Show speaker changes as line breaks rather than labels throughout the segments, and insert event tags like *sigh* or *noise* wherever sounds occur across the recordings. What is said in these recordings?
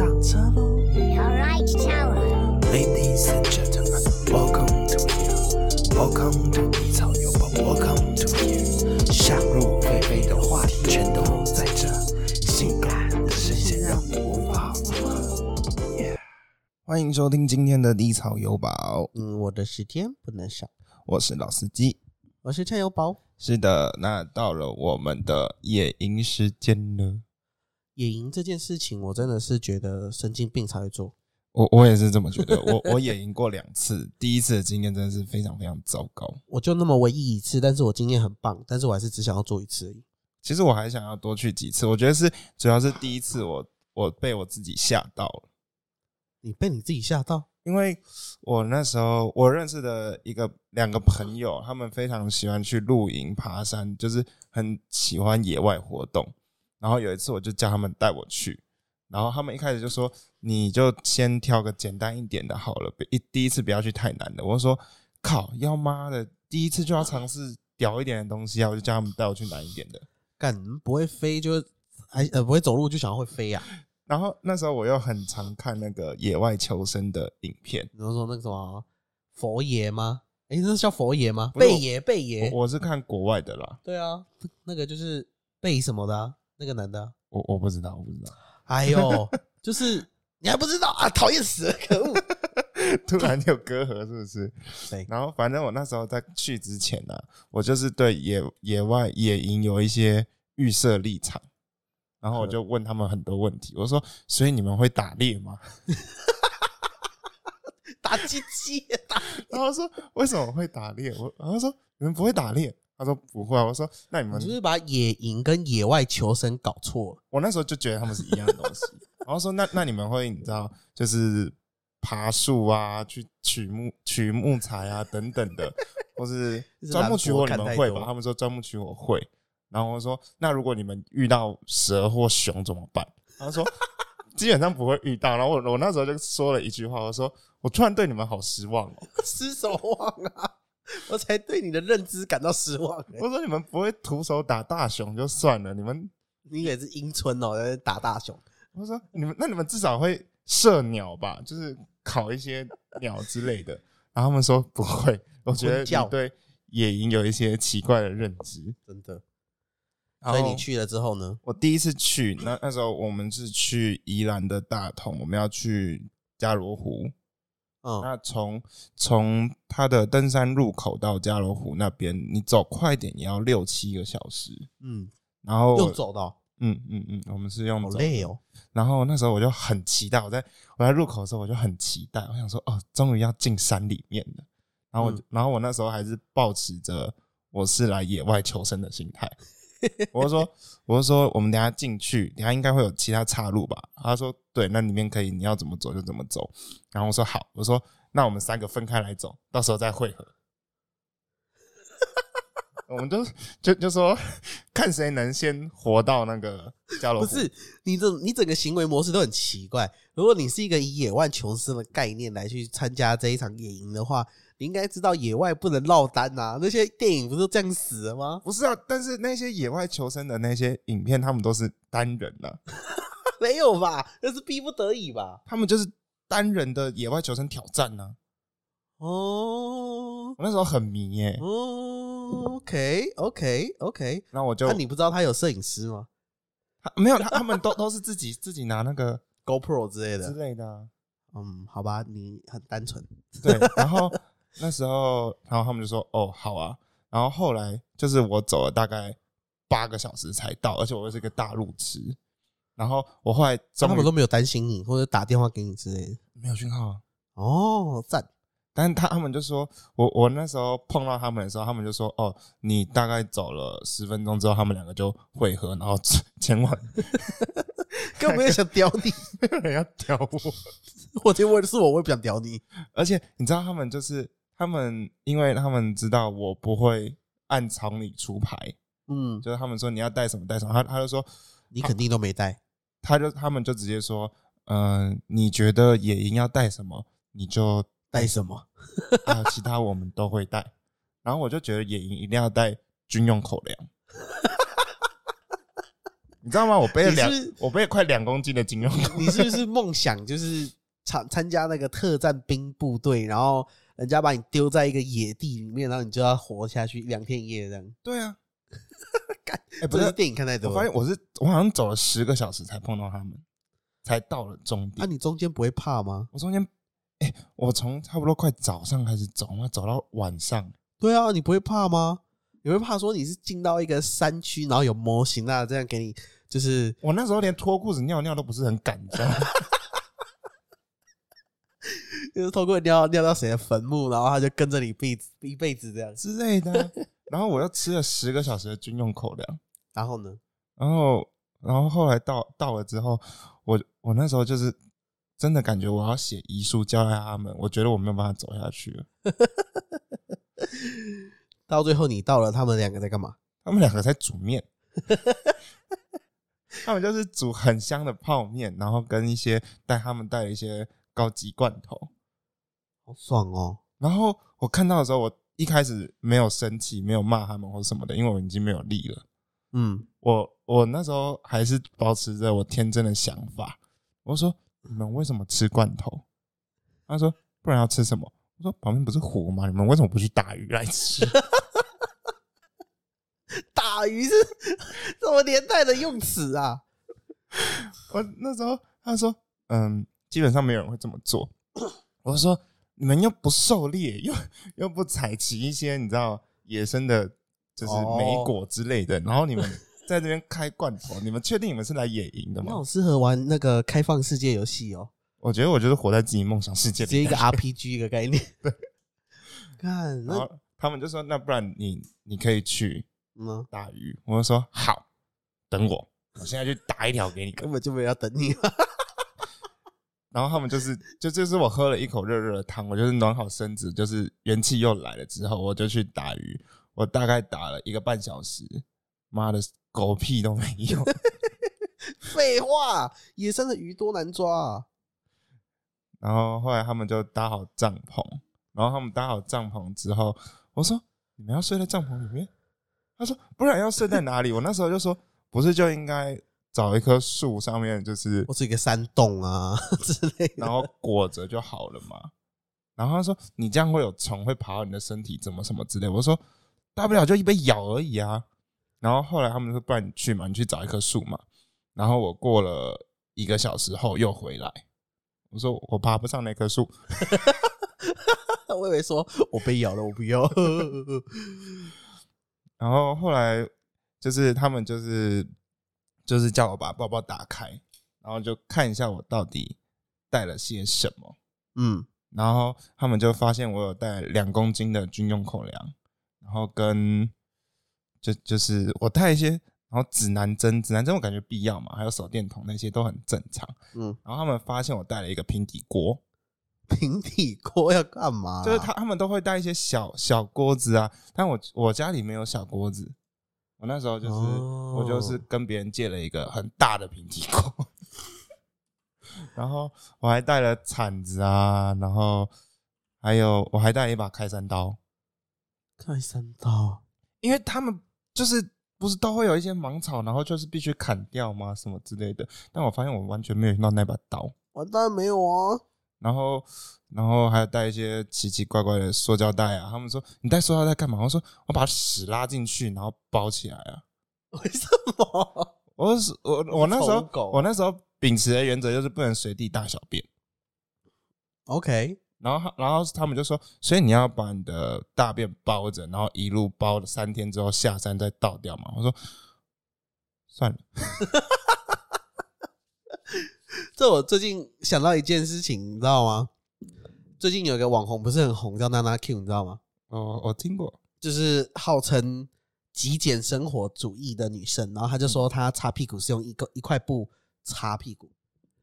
上车喽
Alright,
Tower.，Ladies and gentlemen, welcome to here, welcome to 低草有宝，welcome to here。想入非非的话题全都在这，性感的声线让你无法负荷。Yeah 欢迎收听今天的低草有宝，
嗯，我的时间不能少。
我是老司机。
我是菜油宝。
是的，那到了我们的夜营时间了。
野营这件事情，我真的是觉得神经病才会做。
我我也是这么觉得，我我野营过两次，第一次的经验真的是非常非常糟糕。
我就那么唯一一次，但是我经验很棒，但是我还是只想要做一次而已。
其实我还想要多去几次，我觉得是主要是第一次我我被我自己吓到了，
你被你自己吓到？
因为我那时候我认识的一个两个朋友，他们非常喜欢去露营、爬山，就是很喜欢野外活动。然后有一次我就叫他们带我去，然后他们一开始就说你就先挑个简单一点的好了，一第一次不要去太难的。我就说靠，要妈的，第一次就要尝试屌一点的东西啊！我就叫他们带我去难一点的。
干不会飞就还呃不会走路就想要会飞啊？*laughs*
然后那时候我又很常看那个野外求生的影片，
比如说那个什么佛爷吗？诶，那是叫佛爷吗？贝爷贝爷。
我我是看国外的啦，
对啊，那个就是贝什么的啊、那个男的啊、
我我不知道，我不知道。
哎呦，*laughs* 就是你还不知道啊？讨厌死了，可恶！*laughs*
突然有隔阂是不是？
对，
然后反正我那时候在去之前呢、我就是对野野外野营有一些预设立场，然后我就问他们很多问题，我说：所以你们会打猎吗？*laughs*
打鸡鸡，打
然后他说为什么会打猎？我然后说你们不会打猎？他说不会啊。我说那你们
你就是把野营跟野外求生搞错了。
我那时候就觉得他们是一样的东西，然后说那那你们会你知道就是爬树啊，去取木取木材啊等等的，或是 *laughs*
是
钻木取火你们会吧？他们说钻木取火会，然后我说那如果你们遇到蛇或熊怎么办？他说 *laughs* 基本上不会遇到。然后我我那时候就说了一句话，我说我突然对你们好失望哦。*laughs*
失手望啊！我才对你的认知感到失望、欸。
我说你们不会徒手打大熊就算了，你们
你也是阴村哦，在打大熊。
我说你们那你们至少会射鸟吧，就是烤一些鸟之类的。然后他们说不会，我觉得你对野营有一些奇怪的认知。
真的。所以你去了之后呢？
我第一次去，那那时候我们是去宜兰的大同，我们要去加罗湖。
嗯，
那从从它的登山入口到加罗湖那边，你走快点也要六七个小时。
嗯，
然后
又走到，
嗯嗯嗯，我们是用走的
好累哦。
然后那时候我就很期待，我在我在入口的时候我就很期待，我想说哦，终于要进山里面了。然后我、
嗯
然后我那时候还是抱持着我是来野外求生的心态，*laughs* 我就说我就说我们等下进去，等下应该会有其他岔路吧？他说对，那里面可以，你要怎么走就怎么走。然后我说好，我说那我们三个分开来走，到时候再汇合。*laughs* 我们就就就说看谁能先活到那个加罗。
不是你这你整个行为模式都很奇怪。如果你是一个以野外求生的概念来去参加这一场野营的话，你应该知道野外不能落单呐、那些电影不是都这样死的吗？
不是啊，但是那些野外求生的那些影片，他们都是单人呐、*laughs*
没有吧？那是逼不得已吧？
他们就是单人的野外求生挑战呐、
哦
我那时候很迷耶、
哦，OK OK OK，
然后我就
那、你不知道他有摄影师吗
他没有他他们都都是自己自己拿那个
？GoPro 之类的
之
的。
类的、啊，
嗯，好吧，你很单纯。
对。然后那时候，然后他们就说：“哦，好啊。”然后后来就是我走了大概八个小时才到，而且我又是一个大路痴。然后我后来
他们都没有担心你，或者打电话给你之类的。
没有讯号啊。
哦，赞。
但是他他们就说，我我那时候碰到他们的时候，他们就说，哦，你大概走了十分钟之后，他们两个就汇合，然后前往，*laughs*
根本没有想屌你，*laughs*
没有人要屌我。
我觉得我是我，我也不想屌你。
而且你知道，他们就是他们，因为他们知道我不会按常理出牌，
嗯，
就是他们说你要带什么带什么，他他就说，
你肯定都没带。
他就他们就直接说，嗯、你觉得野营要带什么，你就
带什么？
啊，其他我们都会带。然后我就觉得野营一定要带军用口粮。*laughs* 你知道吗？我背了两，我背了快两公斤的军用口
你是不是梦想就是参参加那个特战兵部队，然后人家把你丢在一个野地里面，然后你就要活下去两天一夜这样？
对啊，*laughs*
干
哎、不是，
不是电影看太多。
我发现我是我好像走了十个小时才碰到他们，才到了终点
那、
点。
你中间不会怕吗？
我中间，哎、我从差不多快早上开始走，我走到晚上。
对啊，你不会怕吗？你会怕说你是进到一个山区，然后有模型啊，这样给你就是
我那时候连脱裤子尿尿都不是很敢，你知道吗？
就是透过尿尿到谁的坟墓，然后他就跟着你一辈子一辈子这样。
之类的啊。然后我又吃了十个小时的军用口粮，
然后呢？
然后，然后后来到到了之后，我我那时候就是真的感觉我要写遗书交代他们，我觉得我没有办法走下去了。*laughs*
到最后你到了，他们两个在干嘛？
他们两个在煮面，他们就是煮很香的泡面，然后跟一些带他们带了一些高级罐头。
好爽哦！
然后我看到的时候，我一开始没有生气，没有骂他们或什么的，因为我已经没有力了。
嗯，
我我那时候还是保持着我天真的想法，我说你们为什么吃罐头？他说不然要吃什么？我说旁边不是湖吗？你们为什么不去打鱼来吃？*laughs*
打鱼是什么年代的用词啊？*laughs*
我那时候他说嗯，基本上没有人会这么做。我说你们又不狩猎，又又不采集一些你知道野生的，就是
哦
莓果之类的，然后你们 *laughs* 在这边开罐头，你们确定你们是来野营的吗
那好？适合玩那个开放世界游戏哦，
我觉得我就是活在自己梦想世界里。
直接一个 RPG 一个概念。*laughs* 对，看那
然后他们就说：“那不然你你可以去
嗯，
打鱼。”我就说：“好，等我，我现在去打一条给你。
根本就没有要等你。”
然后他们就是 *laughs* 就就是我喝了一口热热的汤，我就是暖好身子，就是元气又来了之后，我就去打鱼。我大概打了一个半小时，妈的狗屁都没有。*laughs*
废话，野生的鱼多难抓啊！
然后后来他们就搭好帐篷，然后他们搭好帐篷之后，我说：“你们要睡在帐篷里面？”他说：“不然要睡在哪里？”我那时候就说：“不是就应该找一棵树上面，就是
或是一个山洞啊 *laughs* 之类的。
然后裹着就好了嘛。”然后他说：“你这样会有虫会爬到你的身体，怎么什么之类。”我说：“大不了就一被咬而已啊。”然后后来他们说：“不然你去嘛，你去找一棵树嘛。”然后我过了一个小时后又回来，我说：“我爬不上那棵树。*laughs* ”
我以为说我被咬了，我不要。*laughs*
然后后来就是他们就是就是叫我把包包打开，然后就看一下我到底带了些什么。
嗯，
然后他们就发现我有带两公斤的军用口粮，然后跟就就是我带一些，然后指南针，指南针我感觉必要嘛，还有手电筒那些都很正常。
嗯，
然后他们发现我带了一个平底锅，*laughs*
平底锅要干嘛？
就是他他们都会带一些小小锅子啊，但我我家里没有小锅子，我那时候就是、
哦
我就是跟别人借了一个很大的平底锅，*laughs* 然后我还带了铲子啊，然后还有我还带了一把开山刀，
开山刀。
因为他们就是不是都会有一些芒草，然后就是必须砍掉吗？什么之类的，但我发现我完全没有用到那把刀。
我当然没有啊，
然后，然后还有带一些奇奇怪怪的塑胶袋啊。他们说你带塑胶袋干嘛？我说我把屎拉进去，然后包起来啊。*laughs*
为什么？
我是我我那时候我那时候秉持的原则就是不能随地大小便。
OK，
然后然后他们就说，所以你要把你的大便包着，然后一路包了三天之后下山再倒掉嘛。我说算了，*laughs* *laughs*
这我最近想到一件事情，你知道吗？最近有一个网红不是很红，叫娜娜 Q，你知道吗？
哦我听过，
就是号称极简生活主义的女生，然后她就说她擦屁股是用一个一块布擦屁股，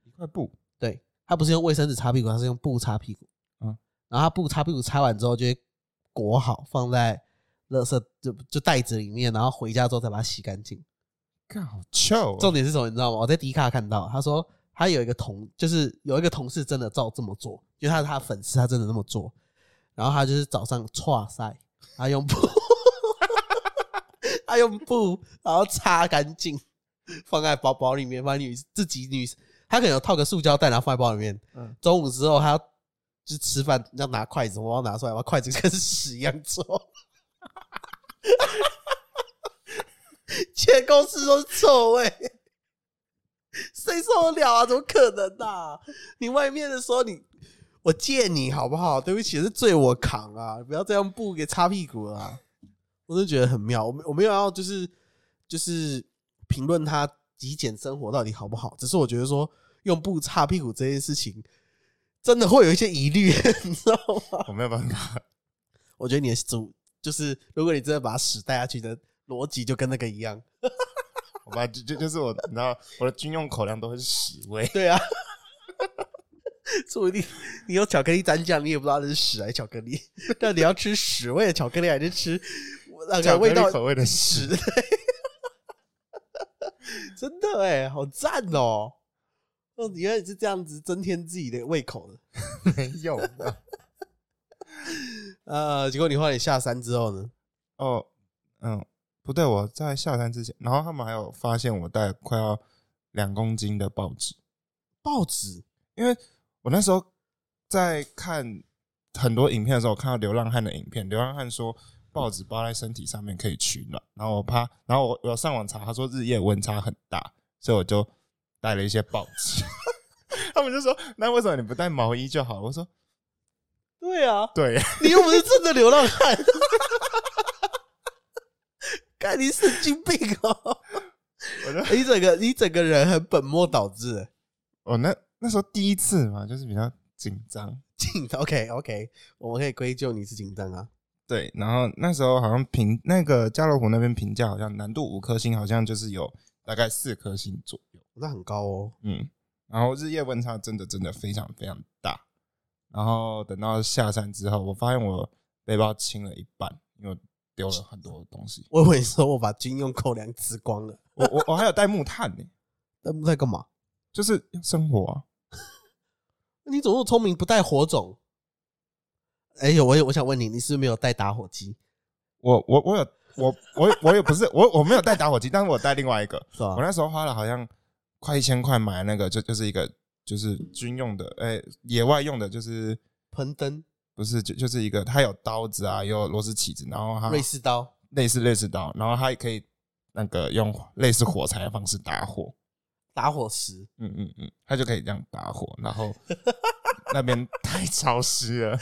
一块布，
对，她不是用卫生纸擦屁股，她是用布擦屁股。
嗯，
然后她布擦屁股擦完之后就会裹好，放在垃圾就就袋子里面，然后回家之后再把它洗干净。
看好臭、哦。
重点是什么？你知道吗？我在迪卡看到，他说他有一个同，就是有一个同事真的照这么做，就他是他的粉丝，他真的那么做。然后他就是早上搓塞，他用布，*laughs* 他用布，然后擦干净，放在包包里面，放在女自己女，他可能有套个塑胶袋，然后放在包里面。
嗯
中午之后他要就吃饭要拿筷子，我要拿出来，把筷子跟屎一样臭。*laughs* 全公司都是臭味，谁受得了啊？怎么可能啊？你外面的时候你，我借你好不好？对不起，是罪我扛啊！不要这样布给擦屁股了啊！我真的觉得很妙。我没我没有要就是就是评论他极简生活到底好不好，只是我觉得说用布擦屁股这件事情，真的会有一些疑虑，*laughs* 你知道吗？
我没有办法。
我觉得你的主就是，如果你真的把屎带下去的逻辑就跟那个一样，
我把就就就是我，你知道我的军用口粮都是屎味。
对啊，*laughs* 说不定你有巧克力蘸酱，你也不知道那是屎还是巧克力。但你要吃屎味的巧克力，还是吃那个味道
口味的
屎
屎？*laughs*
真的哎，好赞哦！哦，原来你是这样子增添自己的胃口的。*laughs*
没有啊
呃，结果你后来你下山之后呢？
哦，嗯，不对，我在下山之前，然后他们还有发现我带快要两公斤的报纸，
报纸
因为我那时候在看很多影片的时候，我看到流浪汉的影片，流浪汉说报纸包在身体上面可以取暖，然后我怕，然后我我上网查，他说日夜温差很大，所以我就带了一些报纸。*laughs* 他们就说：“那为什么你不带毛衣就好？”我说
对啊，：“
对，
你又不是真的流浪汉，*laughs* 看你神经病哦！*laughs* 你整个你整个人很本末倒置
哦。那那时候第一次嘛，就是比较紧张。”
紧 OK OK，我们可以归咎你是紧张啊。
对，然后那时候好像评那个加罗湖那边评价好像难度五颗星，好像就是有大概四颗星左右。
那很高哦。
嗯，然后日夜温差真的真的非常非常大。然后等到下山之后，我发现我背包轻了一半，因为我丢了很多东西。
我以为你说我把军用口粮吃光了，
我我我还有带木炭呢、
那不在干嘛？
就是生活啊。*laughs*
你怎么那么聪明，不带火种？哎呦，我也我想问你，你是不是没有带打火机？
我我我有我我我也不是我我没有带打火机，但是我带另外一个。
是吧
我？那时候花了好像快一千块买那个，就就是一个就是军用的，哎、野外用的，就是
喷灯、
不是就就是一个，它有刀子啊，也有螺丝起子，然后它
瑞士刀、
类似类似刀，然后它也可以那个用类似火柴的方式打火，
打火石，
嗯嗯嗯，它就可以这样打火，然后 *laughs* 那边太潮湿了，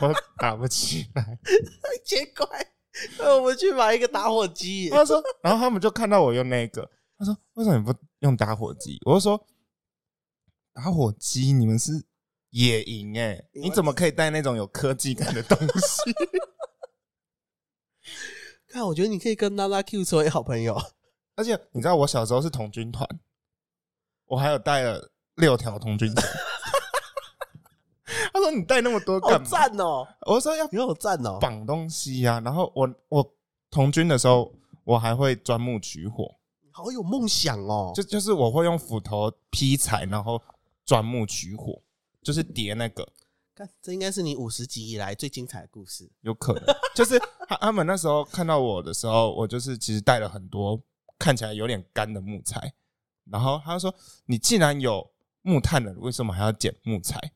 我打不起来。*laughs*
太奇怪。那我们去买一个打火机。
他说，然后他们就看到我用那个，他说为什么你不用打火机？我就说打火机你们是野营哎、你怎么可以带那种有科技感的东西？*laughs*
看，我觉得你可以跟拉拉 Q 成为好朋友。
而且你知道我小时候是童军团，我还有带了六条童军团。*laughs* 他说你带那么多
好
干嘛？
赞哦！
我说要
你好赞哦！
绑东西呀、然后我我童军的时候，我还会钻木取火，
好有梦想哦！
就就是我会用斧头劈柴，然后钻木取火，就是叠那个，
看，这应该是你五十集以来最精彩的故事。
有可能就是他他们那时候看到我的时候，我就是其实带了很多看起来有点干的木材，然后他说：“你既然有木炭了，为什么还要捡木材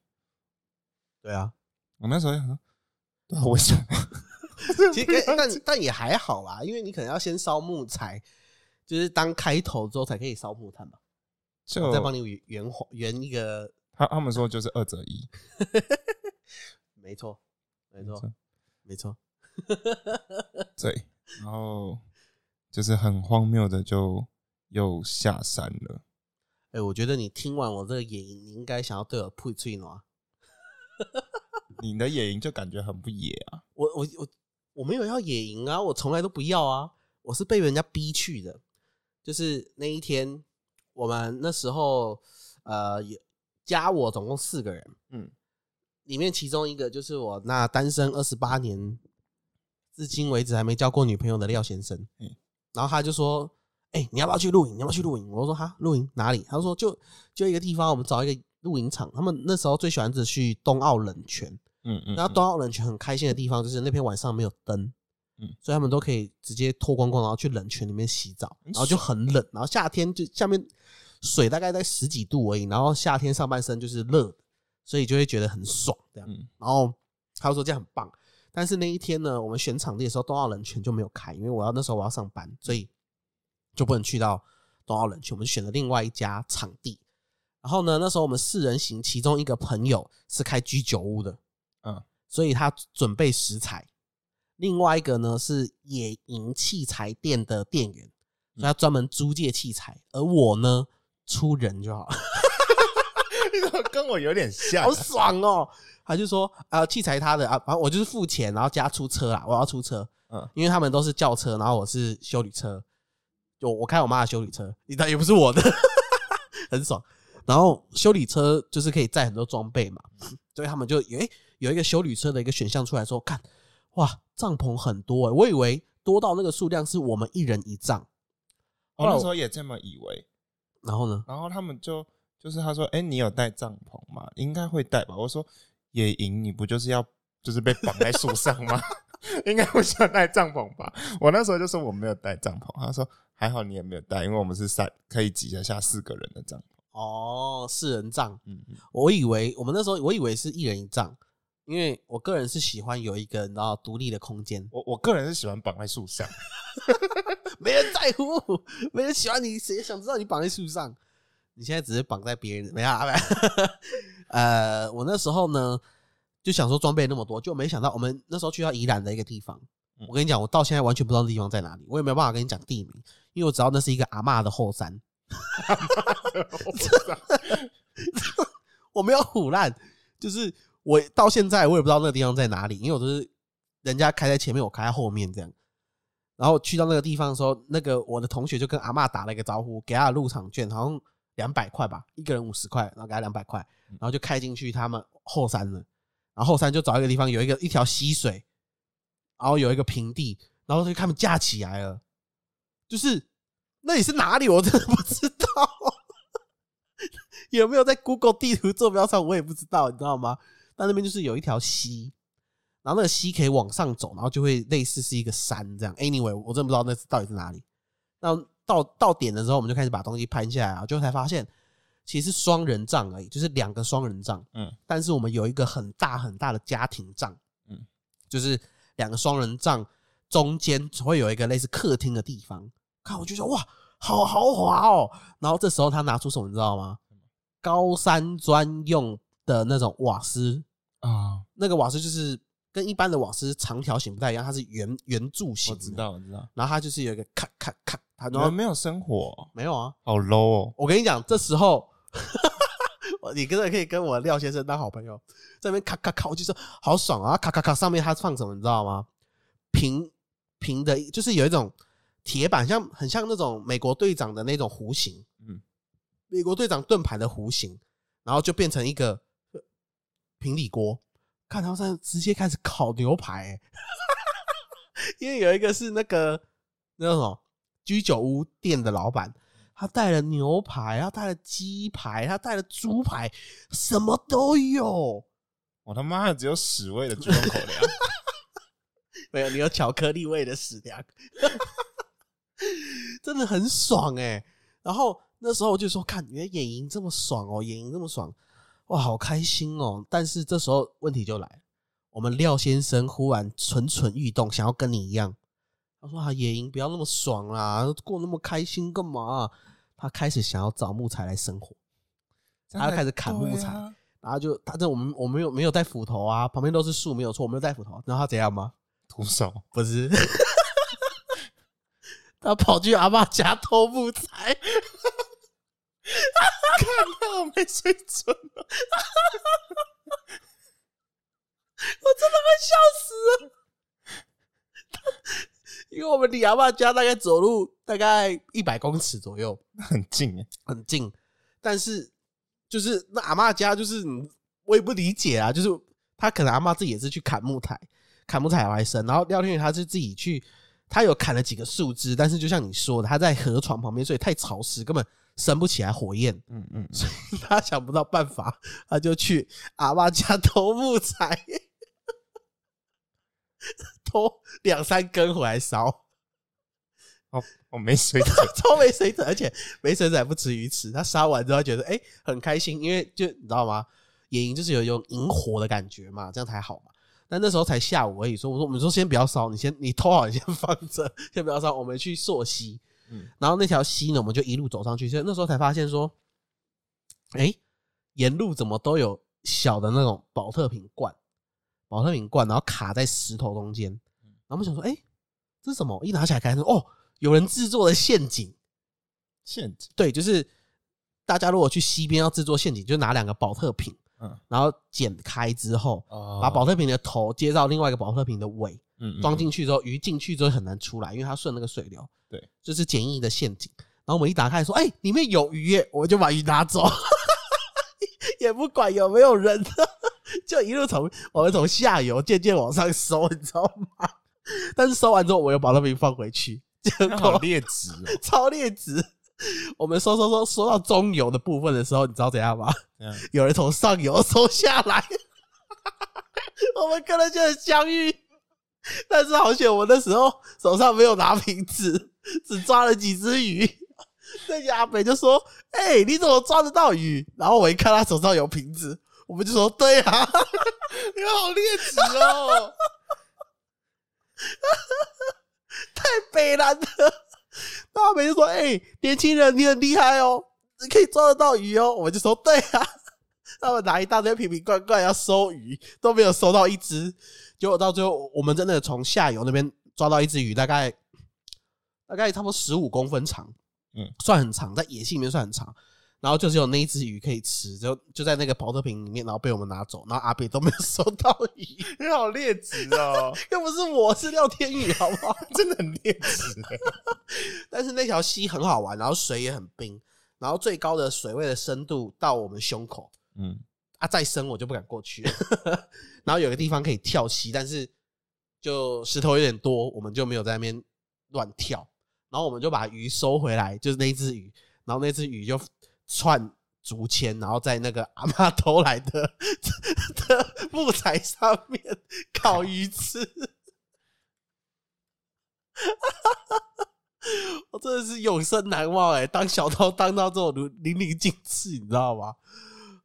对啊，？”
我那时候想说：“对啊，为什么？” *laughs*
其实但但也还好啦，因为你可能要先烧木材，就是当开头之后才可以烧木炭嘛。
就
我再帮你圆圆圆一个，
他他们说就是二择一，*laughs*
没错，没错，没错。
对，然后就是很荒谬的就又下山了。
哎、我觉得你听完我这个野营，你应该想要对我吐吹暖。
你的野营就感觉很不野啊，
我我我我没有要野营啊，我从来都不要啊，我是被人家逼去的。就是那一天，我们那时候呃，有加我总共四个人，
嗯，
里面其中一个就是我那单身二十八年，至今为止还没交过女朋友的廖先生。
嗯
然后他就说：“哎、你要不要去露营？你要不要去露营？”我说：“哈，露营哪里？”他说：“就就一个地方，我们找一个露营场。他们那时候最喜欢是去冬奥冷泉。
嗯嗯，
然后冬奥冷泉很开心的地方就是那天晚上没有灯，
嗯
所以他们都可以直接脱光光，然后去冷泉里面洗澡，然后就很冷，然后夏天就下面水大概在十几度而已，然后夏天上半身就是热的，所以就会觉得很爽这样。
嗯
然后他就说这样很棒，但是那一天呢，我们选场地的时候，冬奥冷泉就没有开，因为我要那时候我要上班，所以就不能去到冬奥冷泉，我们选了另外一家场地。然后呢，那时候我们四人行，其中一个朋友是开居酒屋的，
嗯，
所以他准备食材；另外一个呢是野营器材店的店员，所以他专门租借器材，而我呢出人就好了。*laughs*
你怎么跟我有点像啊？
好爽哦！他就说啊，器材他的啊，反正我就是付钱，然后加出车啦，我要出车，
嗯
因为他们都是轿车，然后我是修理车，就我开我妈的修理车，你也不是我的，*laughs* 很爽。然后修理车就是可以载很多装备嘛，所以他们就诶、有一个修理车的一个选项出来说，看哇帐篷很多、欸，我以为多到那个数量是我们一人一帐，
我那时候也这么以为，
然后呢，
然后他们就就是他说，哎、你有带帐篷吗？应该会带吧。我说野营你不就是要就是被绑在树上吗？*laughs* 应该会需要带帐篷吧？我那时候就说我没有带帐篷，他说还好你也没有带，因为我们是三可以挤得下四个人的帐篷。
哦，四人帐，
嗯嗯，
我以为我们那时候我以为是一人一帐，因为我个人是喜欢有一个你知道独立的空间，
我我个人是喜欢绑在树上，*laughs*
没人在乎，没人喜欢你，谁想知道你绑在树上？你现在只是绑在别人，没有啊。*laughs* 呃，我那时候呢就想说装备那么多，就没想到我们那时候去到宜兰的一个地方。
嗯
我跟你讲，我到现在完全不知道那地方在哪里，我也没有办法跟你讲地名，因为我知道那是一个阿嬷的后山。我没有唬烂，就是我到现在我也不知道那个地方在哪里，因为我都是人家开在前面，我开在后面这样。然后去到那个地方的时候，那个我的同学就跟阿嬷打了一个招呼，给他的入场券，好像两百块吧，一个人五十块，然后给他两百块，然后就开进去他们后山了。然后后山就找一个地方有一个一条溪水，然后有一个平地，然后就他们架起来了，就是那里是哪里，我真的不知道。*laughs* 有没有在 Google 地图坐标上，我也不知道，你知道吗？但那边就是有一条溪，然后那个溪可以往上走，然后就会类似是一个山这样。Anyway，我真不知道那是到底是哪里。那到到点的时候，我们就开始把东西攀下来啊，就才发现其实双人帐而已，就是两个双人帐。
嗯，
但是我们有一个很大很大的家庭帐，
嗯
嗯，就是两个双人帐中间会有一个类似客厅的地方。看我就说哇，好豪华哦。然后这时候他拿出什么，你知道吗？高山专用的那种瓦斯，
啊，
那个瓦斯就是跟一般的瓦斯长条形不太一样，它是圆圆柱形。
我知。道我知道，
然后它就是有一个咔咔咔，它
没有生火，
没有啊。
好 low 哦。
我跟你讲，这时候 *laughs* 你真的可以跟我廖先生当好朋友，在那边咔咔咔，我就说好爽啊！咔咔咔，上面它放什么你知道吗？平平的，就是有一种铁板，像很像那种美国队长的那种弧形，
嗯，
美国队长盾牌的弧形，然后就变成一个呃平底锅，看他们直接开始烤牛排、欸。*laughs* 因为有一个是那个那叫什么居酒屋店的老板，他带了牛排，他带了鸡排，他带了猪排，什么都有。
我他妈的只有屎味的猪肉口粮，*laughs*
没有，你有巧克力味的屎粮，*laughs* 真的很爽哎、然后那时候我就说，看，原来野营这么爽哦，野营这么爽，哇，好开心哦。但是这时候问题就来了，我们廖先生忽然蠢蠢欲动，想要跟你一样。他说：“啊，野营不要那么爽啦，过那么开心干嘛、他开始想要找木材来生活，他就开始砍木材
啊
然后就他这我们我没有没有带斧头啊，旁边都是树，没有错，我没有带斧头。然后他怎样吗？
徒手。
不是，*laughs* 他跑去阿爸家偷木材，
看他好没水准哦。*laughs*
我真的快笑死了。*laughs* 因为我们离阿嬷家大概走路大概一百公尺左右，
很近哎，
很近，但是就是那阿嬷家就是嗯我也不理解啊，就是他可能阿嬷自己也是去砍木材，砍木材来生，然后廖天宇他是自己去，他有砍了几个树枝，但是就像你说的，他在河床旁边，所以太潮湿，根本生不起来火焰，
嗯嗯，所以
他想不到办法，他就去阿妈家偷木材，*laughs* 偷两三根回来烧，
我没水准，*laughs*
超没水准，而且没水准还不吃鱼吃。他杀完之后觉得哎、很开心，因为就你知道吗？野营就是有一种引火的感觉嘛，这样才好嘛。但那时候才下午而已，说我说我们说先不要烧，你先你偷好，你先放着，先不要烧，我们去溯溪。
嗯
然后那条溪呢，我们就一路走上去。所以那时候才发现说，哎、沿路怎么都有小的那种保特瓶罐，保特瓶罐，然后卡在石头中间。然后我们想说，哎、这是什么？一拿起来看，说哦，有人制作的陷阱。
陷阱，
对，就是大家如果去溪边要制作陷阱，就拿两个保特瓶，
嗯，
然后剪开之后，
哦
把保特瓶的头接到另外一个保特瓶的尾，
嗯
装进去之后，鱼进去之后很难出来，因为它顺那个水流。
对，
就是简易的陷阱。然后我们一打开说：“哎、里面有鱼耶！”我就把鱼拿走，*laughs* 也不管有没有人，*laughs* 就一路从我们从下游渐渐往上收，你知道吗？但是收完之后，我又把那瓶放回去，结
那好
果
劣质哦，
超劣质。我们收收收收到中游的部分的时候，你知道怎样吗？有人从上游收下来，*laughs* 我们跟人就很相遇。*laughs* 但是好险，我那时候手上没有拿瓶子，*laughs* 只抓了几只鱼。*laughs* 那个阿北就说：“哎、你怎么抓得到鱼？”然后我一看他手上有瓶子，我们就说：“对啊，
你好劣质哦，
太北了。”那阿北就说：“哎、年轻人，你很厉害哦，你可以抓得到鱼哦。”我们就说：“对啊。”他们拿一大堆瓶瓶罐罐要收鱼，都没有收到一只。结果到最后，我们真的从下游那边抓到一只鱼，大概大概差不多十五公分长，
嗯，
算很长，在野性里面算很长。然后就只有那一只鱼可以吃，就就在那个保特瓶里面，然后被我们拿走，然后阿北都没有收到鱼，
你好劣质哦，*laughs*
又不是我是廖天宇，好不好？*laughs*
真的很劣质欸。*laughs*
但是那条溪很好玩，然后水也很冰，然后最高的水位的深度到我们胸口。
嗯，
啊，再深我就不敢过去了。然后有个地方可以跳溪，但是就石头有点多，我们就没有在那边乱跳。然后我们就把鱼收回来，就是那只鱼，然后那只鱼就串竹签，然后在那个阿妈偷来的的木材上面烤鱼吃。我真的是永生难忘哎、当小偷当到这种淋漓尽致，你知道吗？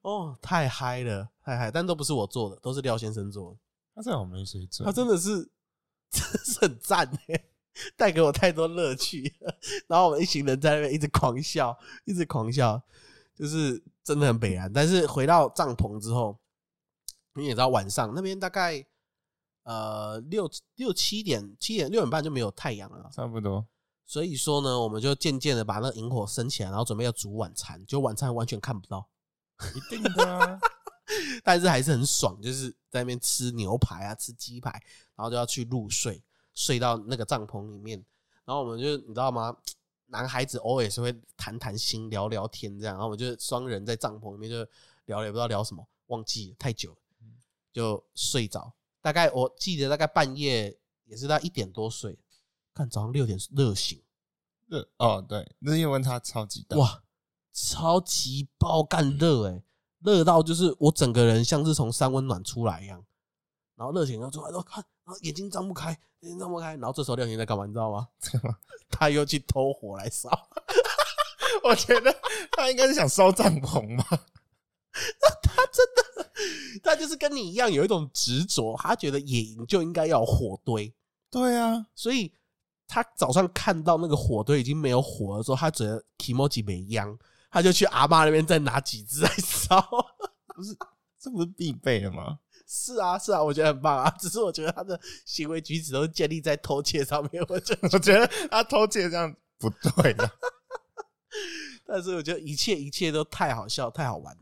哦，太嗨了，太嗨！但都不是我做的，都是廖先生做的。
他这好没水准，
他真的是，真的是很赞哎，带给我太多乐趣。然后我们一行人在那边一直狂笑，一直狂笑，就是真的很北然。但是回到帐篷之后，你也知道晚上那边大概呃六六七点七点六点半就没有太阳了，
差不多。
所以说呢，我们就渐渐的把那个萤火升起来，然后准备要煮晚餐，就晚餐完全看不到。
一定的啊，*laughs*
但是还是很爽，就是在那边吃牛排啊，吃鸡排，然后就要去入睡，睡到那个帐篷里面，然后我们就你知道吗？男孩子偶尔也是会谈谈心、聊聊天这样，然后我们就双人在帐篷里面就聊了，也不知道聊什么，忘记了太久了，就睡着。大概我记得大概半夜也是到一点多睡，看早上六点热醒，
热哦，对，日夜温差超级大，
哇，超级爆干热哎、热到就是我整个人像是从三温暖出来一样，然后热醒了出来，然后看，然后眼睛张不开，眼睛张不开，然后这时候廖婷在干嘛？你知道吗？*laughs* 他又去偷火来烧，*laughs*
我觉得他应该是想烧帐篷吧，*laughs*
他真的，他就是跟你一样有一种执着，他觉得野营就应该要有火堆，
对啊，
所以他早上看到那个火堆已经没有火的时候，他觉得 Kimoji 没央，他就去阿妈那边再拿几支来烧。*laughs*
不是，这不是必备的吗？
是啊，是啊，我觉得很棒啊。*laughs* 只是我觉得他的行为举止都是建立在偷窃上面，*laughs* 我觉得。
我觉得他偷窃这样不对的，
但是我觉得一切一切都太好笑，太好玩了。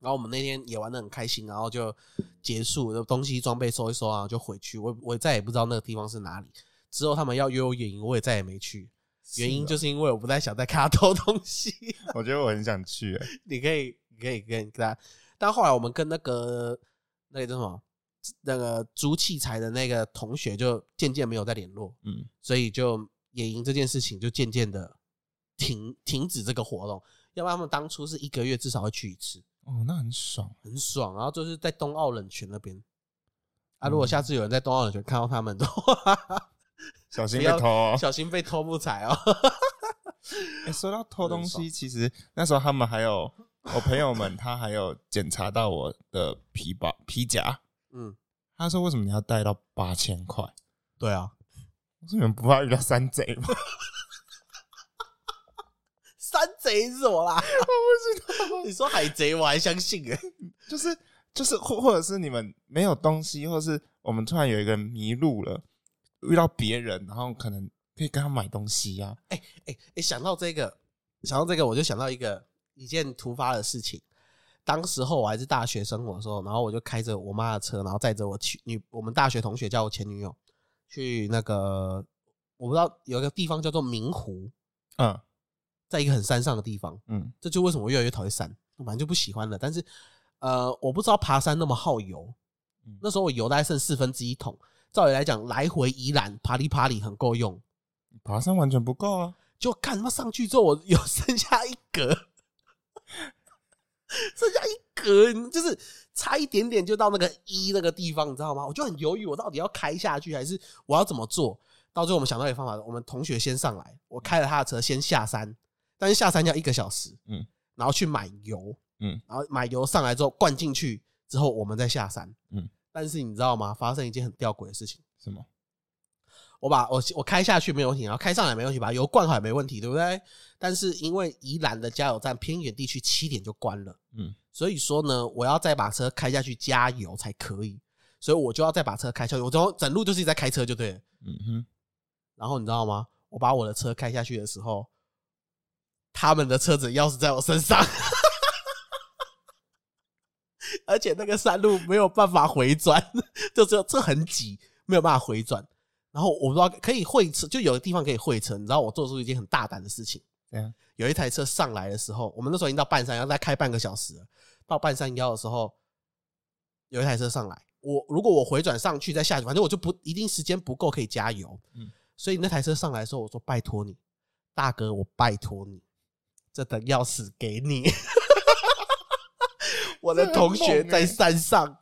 然后我们那天也玩的很开心，然后就结束，东西装备收一收啊，就回去。我我再也不知道那个地方是哪里。之后他们要约我野营，我也再也没去。原因就是是因为我不太想再看他 *laughs* 偷东西。
哦我觉得我很想去、欸，*laughs*
你可以，你可以跟跟他。但后来我们跟那个那个叫什么，那个租器材的那个同学就渐渐没有再联络，
嗯，
所以就野营这件事情就渐渐的停停止这个活动。要不然他们当初是一个月至少会去一次，
哦，那很爽
很爽。然后就是在冬奥冷泉那边，啊，如果下次有人在冬奥冷泉看到他们的话，
小心被偷哦。
小心被偷木材哦。
哎，*laughs* 说到偷东西，其实那时候他们还有 *laughs* 我朋友们，他还有检查到我的皮包皮夹，
嗯，
他说为什么你要带到八千块？
对啊，
我说你们不怕遇到山贼吗？*laughs*
山贼是什么啦？我不知道。你说海贼，我还相信哎。
就是就是或或者是你们没有东西，或是我们突然有一个人迷路了，遇到别人，然后可能可以跟他买东西呀、
哎哎哎，想到这个，想到这个，我就想到一个一件突发的事情。当时候我还是大学生活的时候，然后我就开着我妈的车，然后载着我去女我们大学同学叫我前女友去那个我不知道有一个地方叫做明湖，
嗯。
在一个很山上的地方。
嗯。
这就为什么我越来越讨厌山，我反正就不喜欢了。但是呃，我不知道爬山那么耗油。
嗯，
那时候我油大概剩四分之一桶，照理来讲来回宜兰爬里爬里很够用。
爬山完全不够啊。
就看他妈上去之后，我有剩下一格，*laughs* 剩下一格，就是差一点点就到那个一那个地方，你知道吗？我就很犹豫，我到底要开下去还是我要怎么做？到最后我们想到一个方法，我们同学先上来，我开了他的车先下山，但是下山要一个小时，
嗯，
然后去买油，
嗯，
然后买油上来之后灌进去之后，我们再下山，
嗯，
但是你知道吗？发生一件很吊诡的事情。
什么？
我把我我开下去没有问题，然后开上来没问题，把油灌好也没问题，对不对？但是因为宜兰的加油站偏远地区七点就关了，
嗯，
所以说呢，我要再把车开下去加油才可以，所以我就要再把车开下去，我整整路就是一直在开车就对了。
嗯哼，
然后你知道吗？我把我的车开下去的时候，他们的车子钥匙在我身上，*laughs* 而且那个山路没有办法回转，*laughs* 就只有这很挤，没有办法回转。然后我不知道可以会车，就有的地方可以会车。你知道我做出一件很大胆的事情，有一台车上来的时候，我们那时候已经到半山腰，再开半个小时了。到半山腰的时候，有一台车上来，我如果我回转上去再下去，反正我就不一定时间不够可以加油。
嗯
所以那台车上来的时候，我说拜托你，大哥，我拜托你，这等钥匙给你。我的同学在山上，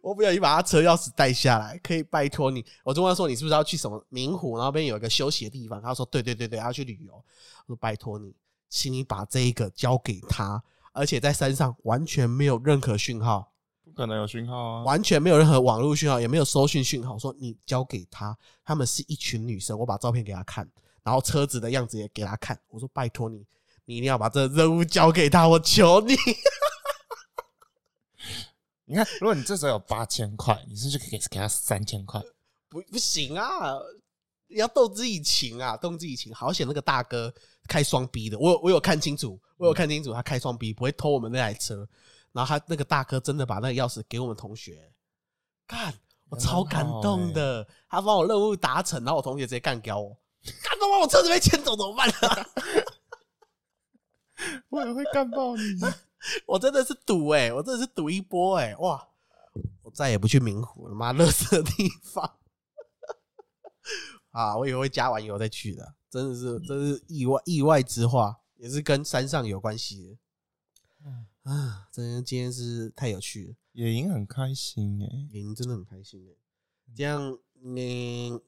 我不小心把他车钥匙带下来，可以拜托你。我就问他说：“你是不是要去什么明湖？然后那边有一个休息的地方？”他说：“对对对对，要去旅游。”我说：“拜托你，请你把这一个交给他，而且在山上完全没有任何讯号，
不可能有讯号啊。
完全没有任何网络讯号，也没有收讯讯号。说你交给他，他们是一群女生，我把照片给他看，然后车子的样子也给他看。我说拜托你，你一定要把这个任务交给他，我求你。
你看，如果你这时候有八千块，你是不是可以给他三千块？
不不行啊，你要动之以情啊，动之以情。好险那个大哥开双 B 的，我有我有看清楚，我有看清楚他开双 B 不会偷我们那台车。然后他那个大哥真的把那个钥匙给我们同学，干，我超感动的。他帮我任务达成，然后我同学直接干掉我，干到我车子被牵走怎么办、啊？*laughs*
我也会干爆你。*laughs*
我真的是赌哎、我真的是赌一波哎、哇！我再也不去明湖了，妈，乐色的地方 *laughs* 啊！我以为会加完油再去的，真的是，真是意外意外之话，也是跟山上有关系啊，真的今天是太有趣了，
野营很开心哎、
野营真的很开心哎。这样你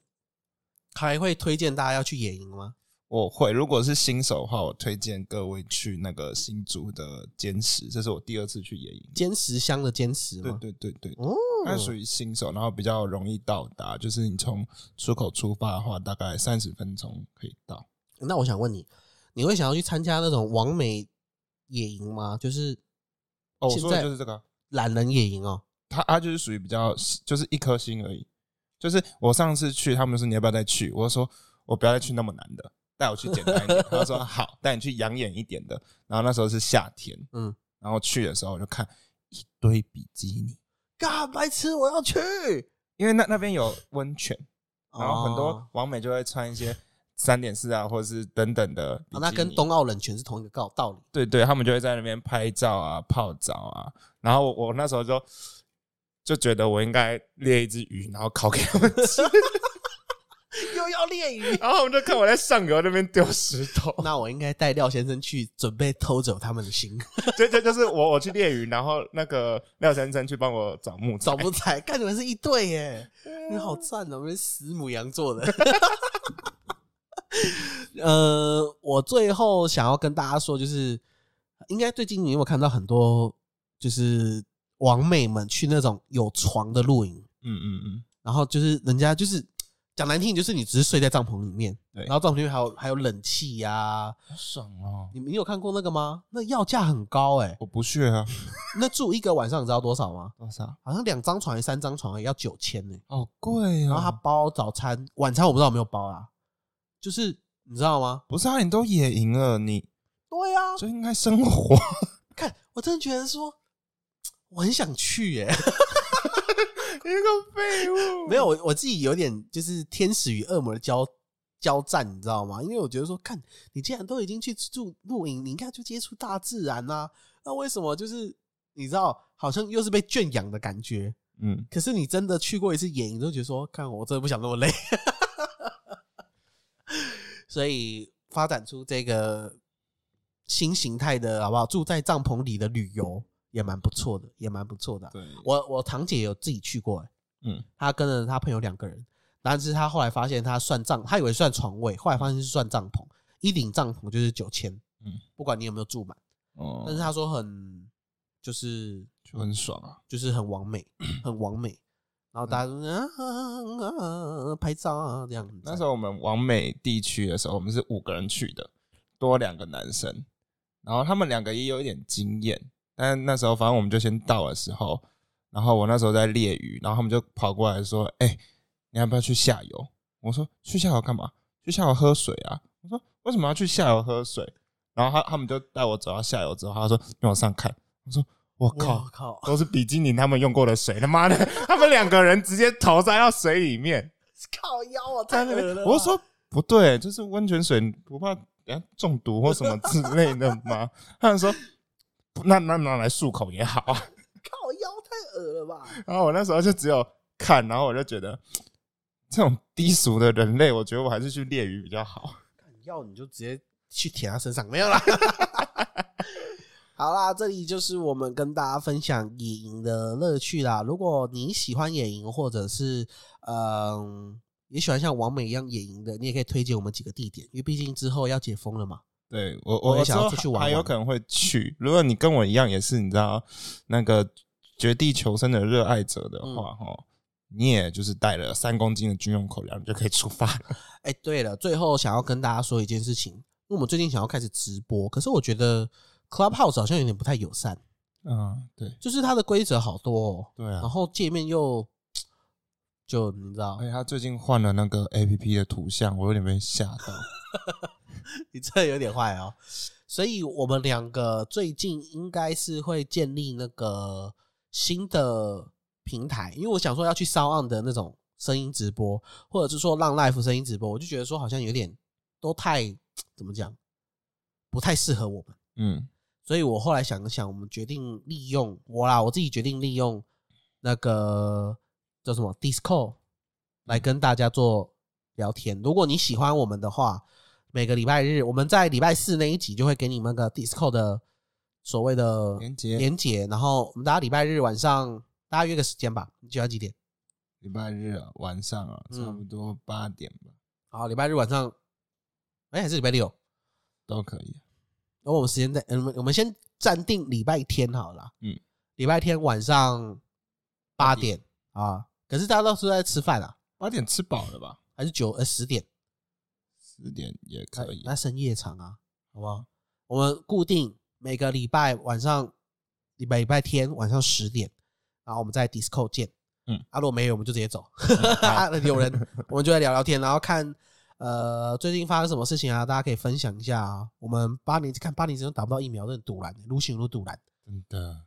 还会推荐大家要去野营吗？
我会，如果是新手的话，我推荐各位去那个新竹的坚石，这是我第二次去野营。
坚石乡的坚石
对
吗？
对对对，
哦，
它属于新手，然后比较容易到达，就是你从出口出发的话，大概三十分钟可以到。
那我想问你，你会想要去参加那种完美野营吗？就是
哦，我说的
现在
就是这个，
懒人野营哦。
它它就是属于比较就是一颗星而已。就是我上次去，他们说你要不要再去，我说我不要再去那么难的，带我去简单一点。*laughs* 他说好，带你去养眼一点的。然后那时候是夏天，
嗯，
然后去的时候我就看一堆比基尼，
嘎白痴，我要去。
因为那那边有温泉，然后很多
哦
网美就会穿一些三点四啊，或者是等等的
那跟冬奥冷泉是同一个道道理。
对对，他们就会在那边拍照啊、泡澡啊。然后我我那时候就就觉得我应该猎一只鱼，然后烤给他们吃。*laughs*
要猎鱼。*laughs*
然后我们就看我在上游那边丢石头，*laughs*
那我应该带廖先生去，准备偷走他们的心，*laughs*
就就就是我我去猎鱼，然后那个廖先生去帮我找木材。
找木材，看你们是一对耶，你好赞哦，我们是死母羊座的。呃，我最后想要跟大家说，就是应该最近你有没有看到很多就是网美们去那种有床的露营，
嗯嗯嗯，
然后就是人家就是讲难听，就是你只是睡在帐篷里面，
对
然后帐篷里面还有还有冷气呀、
好爽哦！
你你有看过那个吗？那要价很高哎、
我不屑啊，*laughs*
那住一个晚上你知道多少吗？
多少？
好像两张床还是三张床也要九千呢。
好贵啊！
然后他包早餐、晚餐我不知道有没有包啊，就是你知道吗？
不是啊，你都野营了，你
对啊，
就应该生活。*laughs*
看我真的觉得说，我很想去耶、
你个废物！*laughs*
没有，我我自己有点就是天使与恶魔的交交战，你知道吗？因为我觉得说，看你既然都已经去住露营，你应该去接触大自然呐、那为什么就是你知道，好像又是被圈养的感觉？
嗯，
可是你真的去过一次野营，都觉得说，看我真的不想那么累，*laughs* 所以发展出这个新形态的好不好？住在帐篷里的旅游也蛮不错的，也蛮不错的啊、
对，
我我堂姐有自己去过、欸，
嗯
她跟着她朋友两个人，但是她后来发现她算帐，她以为算床位，后来发现是算帐篷，一顶帐篷就是九千，
嗯
不管你有没有住满，
哦，
但是她说很就是
就很爽啊。
就是很完美，*clears throat* 很完美。然后大家
嗯
就啊啊啊啊拍照啊这样。
那时候我们往美地区的时候，我们是五个人去的，多两个男生，然后他们两个也有一点经验，但那时候反正我们就先到的时候，然后我那时候在猎鱼，然后他们就跑过来说：“哎、你要不要去下游？”我说：“去下游干嘛？去下游喝水啊！”我说：“为什么要去下游喝水？”然后他他们就带我走到下游之后，他说：“你往上看。”我说：“我靠
我，靠，
都是比基尼他们用过的水，他妈的，他们两个人直接头栽到水里面。*laughs* ”
靠腰啊，在那边。
我说不对，就是温泉水不怕人家中毒或什么之类的吗？他们说不那那拿来漱口也好啊。*laughs*
靠腰太恶了吧。
然后我那时候就只有看，然后我就觉得这种低俗的人类，我觉得我还是去猎鱼比较好。
要你就直接去舔他身上，没有啦。*laughs* 好啦，这里就是我们跟大家分享野营的乐趣啦。如果你喜欢野营，或者是嗯、也喜欢像王美一样野营的，你也可以推荐我们几个地点，因为毕竟之后要解封了嘛。
对我
我也想要出去玩
有可能会去。如果你跟我一样也是你知道那个绝地求生的热爱者的
嗯
话，哈、你也就是带了三公斤的军用口粮，你就可以出发了。*laughs*
哎、对了，最后想要跟大家说一件事情，因为我们最近想要开始直播，可是我觉得 Clubhouse 好像有点不太友善，
嗯，对
就是它的规则好多哦，
对啊
然。后界面又就你知道
而，且他最近换了那个 A P P 的图像，我有点被吓到。*laughs*
你这有点坏哦。所以我们两个最近应该是会建立那个新的平台，因为我想说要去骚 on 的那种声音直播，或者是说让 Life 声音直播，我就觉得说好像有点都太怎么讲，不太适合我们。
嗯，
所以我后来想了想，我们决定利用我啦，我自己决定利用那个叫什么 Discord 来跟大家做聊天。如果你喜欢我们的话，每个礼拜日我们在礼拜四那一集就会给你们个 Discord 的所谓的
连结
连结，然后我们大家礼拜日晚上大家约个时间吧，你喜欢几点？
礼拜日啊，晚上啊，
嗯
差不多八点吧，
好，礼拜日晚上，哎、还是礼拜六？
都可以。
然后我们时间在，嗯，我们先暂定礼拜天好了。
嗯，
礼拜天晚上八点啊，可是大家都是在吃饭啊，
八点吃饱了吧？
还是九呃十点？
十点也可以。
那深夜场啊，好不好？我们固定每个礼拜晚上，礼拜礼拜天晚上十点，然后我们在 Disco 见。
嗯，
啊，如果没有，我们就直接走。*laughs* 啊有人，我们就来聊聊天，然后看呃最近发生什么事情啊，大家可以分享一下啊。我们八年看八年之中打不到疫苗，真的堵拦，如行如堵拦。
真的，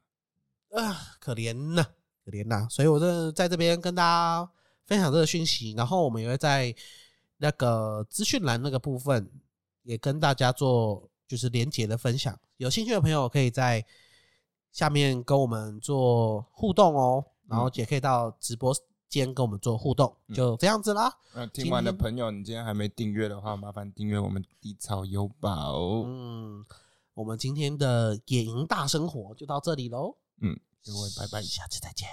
啊，可怜呐，可怜呐！所以我真的在这边跟大家分享这个讯息，然后我们也会在那个资讯栏那个部分也跟大家做就是连结的分享。有兴趣的朋友可以在下面跟我们做互动哦，然后也可以到直播间跟我们做互动，就这样子啦。
那听完的朋友，你今天还没订阅的话，麻烦订阅我们低草优宝。
嗯，我们今天的野营大生活就到这里喽，
嗯，各位拜拜。
下次再见。